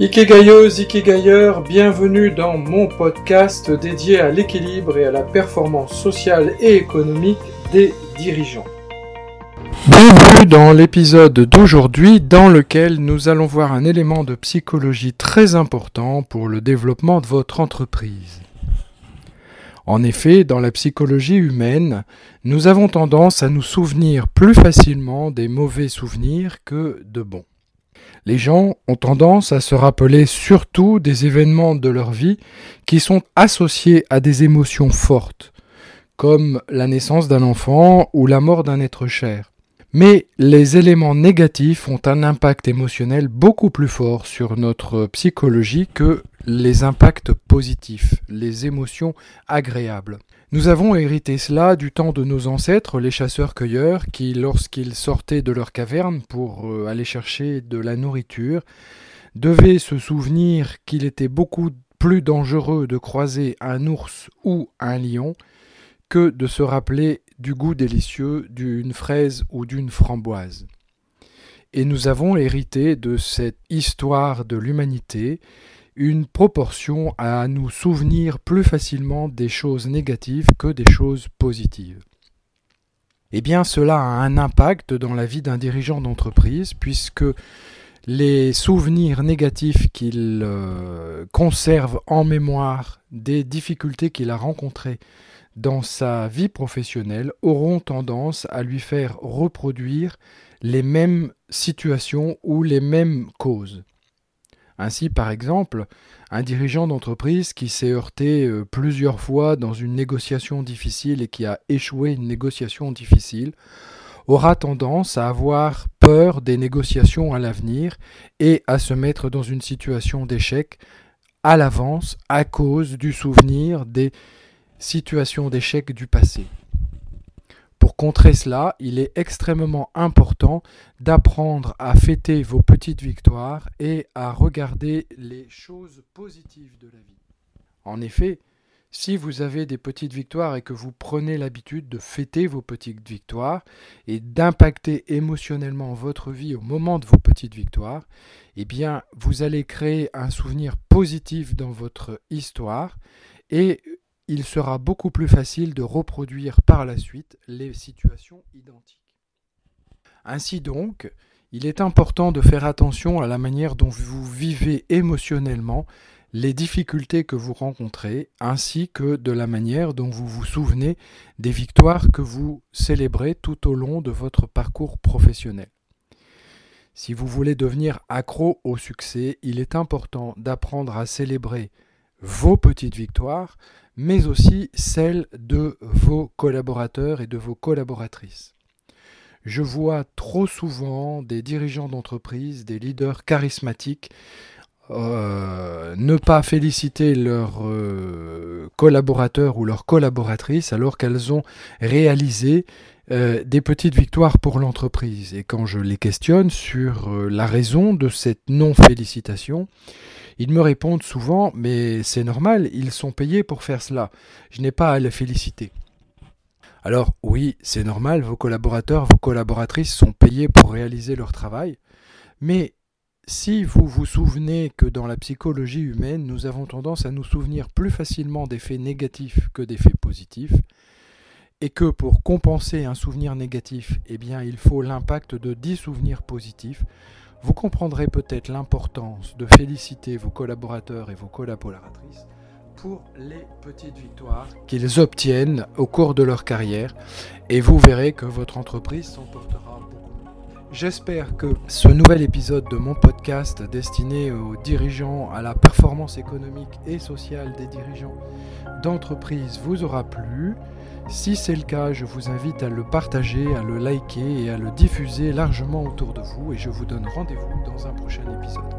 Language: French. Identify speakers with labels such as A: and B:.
A: Ikegayeuses, Ikegayeurs, bienvenue dans mon podcast dédié à l'équilibre et à la performance sociale et économique des dirigeants. Bienvenue dans l'épisode d'aujourd'hui dans lequel nous allons voir un élément de psychologie très important pour le développement de votre entreprise. En effet, dans la psychologie humaine, nous avons tendance à nous souvenir plus facilement des mauvais souvenirs que de bons. Les gens ont tendance à se rappeler surtout des événements de leur vie qui sont associés à des émotions fortes, comme la naissance d'un enfant ou la mort d'un être cher. Mais les éléments négatifs ont un impact émotionnel beaucoup plus fort sur notre psychologie que les impacts positifs, les émotions agréables. Nous avons hérité cela du temps de nos ancêtres, les chasseurs-cueilleurs, qui, lorsqu'ils sortaient de leur caverne pour euh, aller chercher de la nourriture, devaient se souvenir qu'il était beaucoup plus dangereux de croiser un ours ou un lion que de se rappeler du goût délicieux d'une fraise ou d'une framboise. Et nous avons hérité de cette histoire de l'humanité une proportion à nous souvenir plus facilement des choses négatives que des choses positives. Eh bien, cela a un impact dans la vie d'un dirigeant d'entreprise, puisque les souvenirs négatifs qu'il euh, conserve en mémoire des difficultés qu'il a rencontrées dans sa vie professionnelle auront tendance à lui faire reproduire les mêmes situations ou les mêmes causes. Ainsi, par exemple, un dirigeant d'entreprise qui s'est heurté euh, plusieurs fois dans une négociation difficile et qui a échoué une négociation difficile aura tendance à avoir peur des négociations à l'avenir et à se mettre dans une situation d'échec à l'avance à cause du souvenir des situations d'échec du passé. Pour contrer cela, il est extrêmement important d'apprendre à fêter vos petites victoires et à regarder les choses positives de la vie. En effet, si vous avez des petites victoires et que vous prenez l'habitude de fêter vos petites victoires et d'impacter émotionnellement votre vie au moment de vos petites victoires, eh bien, vous allez créer un souvenir positif dans votre histoire et il sera beaucoup plus facile de reproduire par la suite les situations identiques. Ainsi donc, il est important de faire attention à la manière dont vous vivez émotionnellement les difficultés que vous rencontrez, ainsi que de la manière dont vous vous souvenez des victoires que vous célébrez tout au long de votre parcours professionnel. Si vous voulez devenir accro au succès, il est important d'apprendre à célébrer vos petites victoires, mais aussi celles de vos collaborateurs et de vos collaboratrices. Je vois trop souvent des dirigeants d'entreprise, des leaders charismatiques, euh, ne pas féliciter leurs euh, collaborateurs ou leurs collaboratrices alors qu'elles ont réalisé euh, des petites victoires pour l'entreprise. Et quand je les questionne sur la raison de cette non-félicitation, ils me répondent souvent, mais c'est normal, ils sont payés pour faire cela. Je n'ai pas à les féliciter. Alors oui, c'est normal, vos collaborateurs, vos collaboratrices sont payés pour réaliser leur travail, mais si vous vous souvenez que dans la psychologie humaine, nous avons tendance à nous souvenir plus facilement des faits négatifs que des faits positifs, et que pour compenser un souvenir négatif, eh bien, il faut l'impact de 10 souvenirs positifs, vous comprendrez peut-être l'importance de féliciter vos collaborateurs et vos collaboratrices pour les petites victoires qu'ils obtiennent au cours de leur carrière et vous verrez que votre entreprise s'en portera beaucoup. J'espère que ce nouvel épisode de mon podcast destiné aux dirigeants, à la performance économique et sociale des dirigeants d'entreprise vous aura plu. Si c'est le cas, je vous invite à le partager, à le liker et à le diffuser largement autour de vous et je vous donne rendez-vous dans un prochain épisode.